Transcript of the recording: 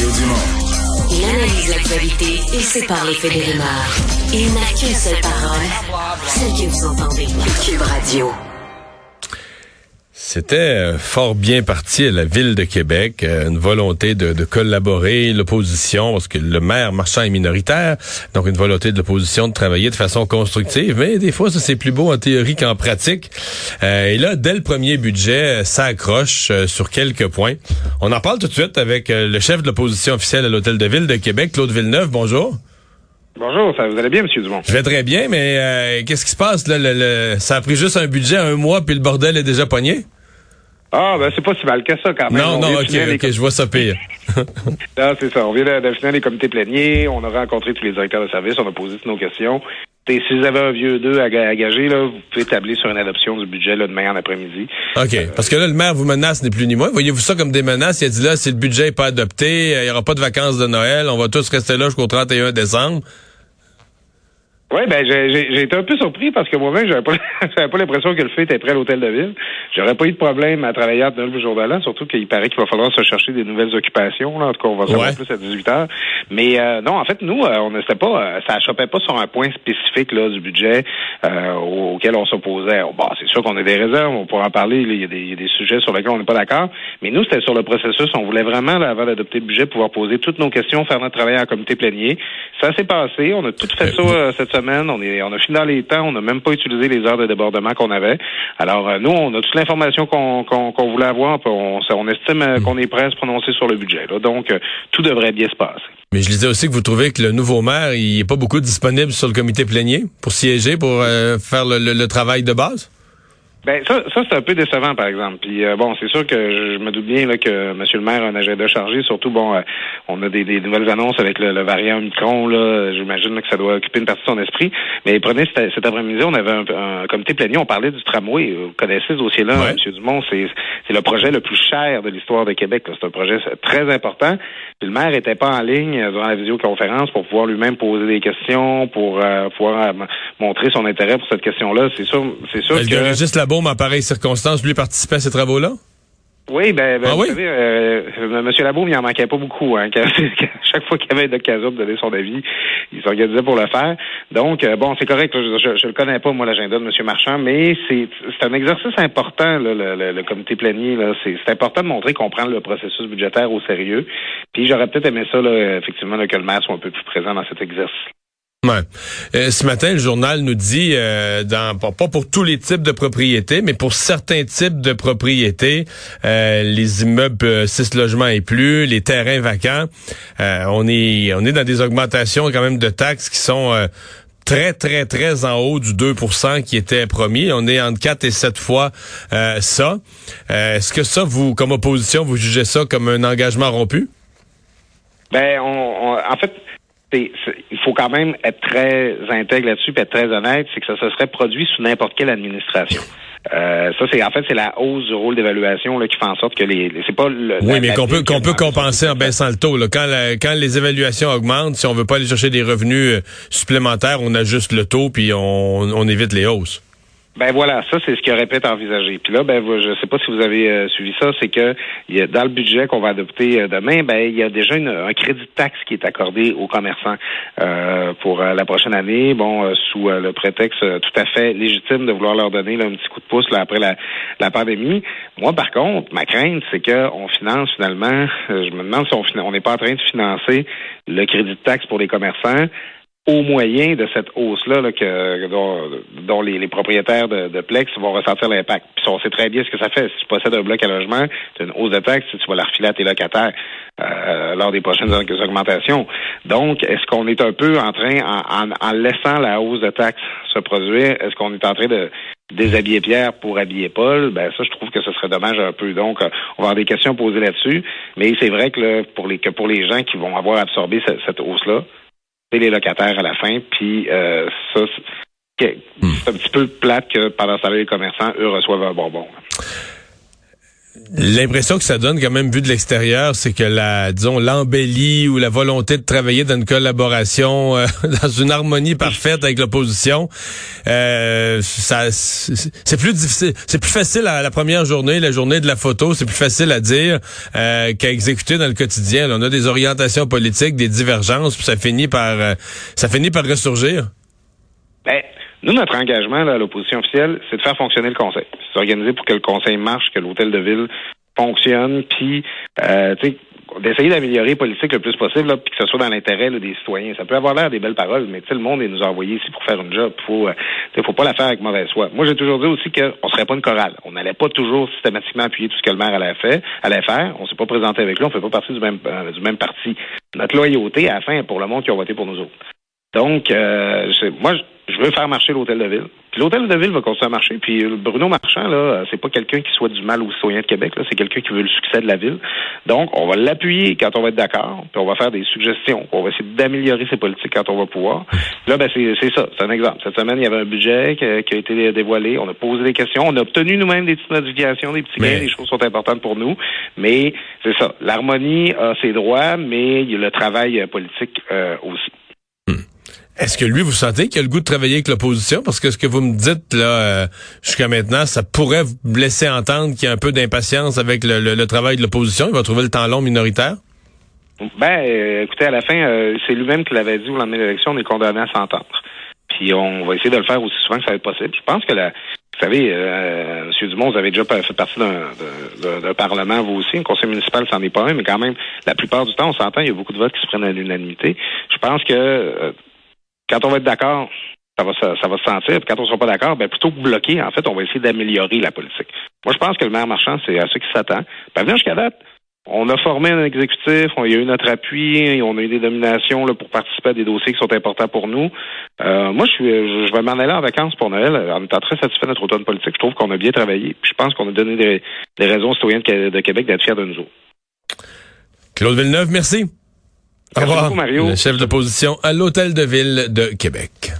Mario Dumont. Il analyse l'actualité et sépare les faits des rumeurs. Il n'a qu'une seule parole, celle que vous entendez. Cube Radio. C'était euh, fort bien parti à la ville de Québec, euh, une volonté de, de collaborer, l'opposition, parce que le maire marchand est minoritaire, donc une volonté de l'opposition de travailler de façon constructive, mais des fois ça c'est plus beau en théorie qu'en pratique. Euh, et là, dès le premier budget, ça accroche sur quelques points. On en parle tout de suite avec le chef de l'opposition officielle à l'Hôtel de Ville de Québec, Claude Villeneuve. Bonjour. Bonjour, ça vous allez bien, M. Dumont? Je vais très bien, mais qu'est-ce qui se passe? Là, le, ça a pris juste un budget, un mois, puis le bordel est déjà pogné? Ah, ben c'est pas si mal que ça quand même. Non, non, ok, ok, je vois ça pire. non, c'est ça. On vient finir les comités pléniers, on a rencontré tous les directeurs de service, on a posé toutes nos questions. Et si vous avez un vieux 2 à, gager, là, vous pouvez tabler sur une adoption du budget là, demain en après-midi. OK. Parce que là, le maire vous menace ni plus ni moins. Voyez-vous ça comme des menaces? Il a dit là, si le budget n'est pas adopté, il n'y aura pas de vacances de Noël, on va tous rester là jusqu'au 31 décembre. Oui, ben j'ai été un peu surpris parce que moi-même, j'avais pas, pas l'impression que le fait était prêt à l'hôtel de ville. J'aurais pas eu de problème à travailler à le jour de l'an, surtout qu'il paraît qu'il va falloir se chercher des nouvelles occupations. Là. En tout cas, on va savoir plus à 18 heures. Mais euh, non, en fait, nous, euh, on n'était pas, euh, ça chopait pas sur un point spécifique là du budget auquel on s'opposait. Bon, c'est sûr qu'on a des réserves, on pourra en parler. Il y, a des, des sujets sur lesquels on n'est pas d'accord. Mais nous, c'était sur le processus. On voulait vraiment, là, avant d'adopter le budget, pouvoir poser toutes nos questions, faire notre travail en comité plénier. Ça s'est passé. On a tout fait ça cette semaine on, est, on a fini dans les temps. On n'a même pas utilisé les heures de débordement qu'on avait. Alors, euh, nous, on a toute l'information qu'on voulait avoir. On, on estime euh, qu'on est prêt à se prononcer sur le budget. Donc, euh, tout devrait bien se passer. Mais je disais aussi que vous trouvez que le nouveau maire, il n'est pas beaucoup disponible sur le comité plénier pour siéger, pour faire le travail de base? Ben ça, ça c'est un peu décevant, par exemple. Puis euh, bon, c'est sûr que je me doute bien là, que M. le maire a un agenda chargé. Surtout, bon, euh, on a des, des, nouvelles annonces avec le, variant Micron. Là, j'imagine que ça doit occuper une partie de son esprit. Mais prenez cet, cet après-midi, on avait un, comité plénier. On parlait du tramway. Vous connaissez ce dossier-là, M. Dumont? C'est, c'est le projet le plus cher de l'histoire de Québec. C'est un projet très important. Puis le maire était pas en ligne durant la visioconférence pour pouvoir lui-même poser des questions, pour euh, pouvoir montrer son intérêt pour cette question-là. C'est sûr, c'est sûr que bon, en pareille circonstance, lui participer à ces travaux-là? Oui, ben, ben ah vous savez, euh, M. Labaume, il en manquait pas beaucoup. Hein, chaque fois qu'il y avait l'occasion de donner son avis, il s'organisait pour le faire. Donc, euh, bon, c'est correct. Je, je, le connais pas, moi, l'agenda de M. Marchand, mais c'est un exercice important, là, le, le, comité plénier. C'est important de montrer qu'on prend le processus budgétaire au sérieux. Puis j'aurais peut-être aimé ça, là, effectivement, que le maire soit un peu plus présent dans cet exercice. Euh, ce matin, le journal nous dit, euh, dans, pas pour tous les types de propriétés, mais pour certains types de propriétés, euh, les immeubles 6 logements et plus, les terrains vacants, on est on est dans des augmentations quand même de taxes qui sont très, très, très en haut du 2% qui était promis. On est entre 4 et 7 fois ça. Est-ce que ça, vous, comme opposition, vous jugez ça comme un engagement rompu? Ben, on en fait, il faut quand même être très intègre là-dessus, et être très honnête, c'est que ça se serait produit sous n'importe quelle administration. Euh, ça, c'est en fait c'est la hausse du rôle d'évaluation qui fait en sorte que les, c'est pas le, oui, mais qu'on peut qu'on peut compenser en baissant le taux. Là. Quand quand les évaluations augmentent, si on veut pas aller chercher des revenus euh, supplémentaires, on ajuste le taux puis on, on évite les hausses. Ben voilà, ça c'est ce qu'il aurait pu être envisagé. Puis là, ben je sais pas si vous avez euh, suivi ça, c'est que dans le budget qu'on va adopter euh, demain, ben il y a déjà un crédit de taxe qui est accordé aux commerçants euh, pour la prochaine année. Bon, sous le prétexte tout à fait légitime de vouloir leur donner un petit coup de pouce après la, pandémie. Moi, par contre, ma crainte, c'est qu'on finance finalement. je me demande si on n'est pas en train de financer le crédit de taxe pour les commerçants au moyen de cette hausse-là là, que, dont, les, propriétaires de, Plex vont ressentir l'impact. Puis on sait très bien ce que ça fait. Si tu possèdes un bloc à logement, tu as une hausse de taxes, tu vas la refiler à tes locataires euh, lors des prochaines augmentations. Donc, est-ce qu'on est un peu en train, en, laissant la hausse de taxes se produire, est-ce qu'on est en train de déshabiller Pierre pour habiller Paul, ben ça, je trouve que ce serait dommage un peu. Donc, euh, on va avoir des questions posées là-dessus. Mais c'est vrai que, pour les, que pour les gens qui vont avoir absorbé cette hausse-là, les locataires à la fin. Puis euh, ça, c'est un petit peu plate que pendant ce temps les commerçants, eux, reçoivent un bonbon. L'impression que ça donne quand même vu de l'extérieur, c'est que la, disons, l'embellie ou la volonté de travailler dans une collaboration, euh, dans une harmonie parfaite avec l'opposition, euh, ça, c'est plus difficile, c'est plus facile à la première journée, la journée de la photo, c'est plus facile à dire euh, qu'à exécuter dans le quotidien. on a des orientations politiques, des divergences, puis ça finit par, euh, ça finit par ressurgir. Ben, nous, notre engagement à l'opposition officielle, c'est de faire fonctionner le conseil. C'est s'organiser pour que le conseil marche, que l'hôtel de ville fonctionne, puis euh, d'essayer d'améliorer les politiques le plus possible, là, puis que ce soit dans l'intérêt des citoyens. Ça peut avoir l'air des belles paroles, mais le monde est nous envoyé ici pour faire une job. Faut, euh, faut pas la faire avec mauvaise foi. Moi, j'ai toujours dit aussi qu'on serait pas une chorale. On n'allait pas toujours systématiquement appuyer tout ce que le maire allait faire. Allait faire. On s'est pas présenté avec lui. On fait pas partie du même euh, du même parti. Notre loyauté, à la fin, pour le monde qui a voté pour nous autres. Donc, euh, moi, je veux faire marcher l'hôtel de ville. Puis l'hôtel de ville va continuer à marcher. Puis Bruno Marchand, là, c'est pas quelqu'un qui soit du mal aux citoyens de Québec. Là, c'est quelqu'un qui veut le succès de la ville. Donc, on va l'appuyer quand on va être d'accord. Puis on va faire des suggestions. On va essayer d'améliorer ses politiques quand on va pouvoir. Là, ben c'est ça. C'est un exemple. Cette semaine, il y avait un budget qui, a été dévoilé. On a posé des questions. On a obtenu nous-mêmes des petites modifications, des petits gains. Les choses sont importantes pour nous. Mais c'est ça. L'harmonie a ses droits, mais il y a le travail politique euh, aussi. Est-ce que lui, vous sentez qu'il a le goût de travailler avec l'opposition? Parce que ce que vous me dites là euh, jusqu'à maintenant, ça pourrait vous laisser entendre qu'il y a un peu d'impatience avec le, travail de l'opposition. Il va trouver le temps long minoritaire? Ben, euh, écoutez, à la fin, euh, c'est lui-même qui l'avait dit au lendemain de l'élection, on est condamné à s'entendre. Puis on va essayer de le faire aussi souvent que ça va être possible. Je pense que la, vous savez, euh, M. Dumont, vous avez déjà fait partie d'un parlement, vous aussi. Un conseil municipal, c'en est pas un, mais quand même, la plupart du temps, on s'entend, il y a beaucoup de votes qui se prennent à l'unanimité. Je pense que quand on va être d'accord, ça va, ça, va se sentir. quand on ne sera pas d'accord, ben plutôt que bloquer, en fait, on va essayer d'améliorer la politique. Moi, je pense que le maire marchand, c'est à ceux qui s'attend. Ben, jusqu'à date, on a formé un exécutif, on, y a eu notre appui, on a eu des nominations pour participer à des dossiers qui sont importants pour nous. Euh, moi, je vais m'en aller en vacances pour Noël en étant très satisfait de notre automne politique. Je trouve qu'on a bien travaillé. Puis je pense qu'on a donné des, raisons aux citoyens de Québec d'être fiers de nous autres. Claude Villeneuve, merci. Au revoir, Mario. Le chef d'opposition à l'Hôtel de Ville de Québec.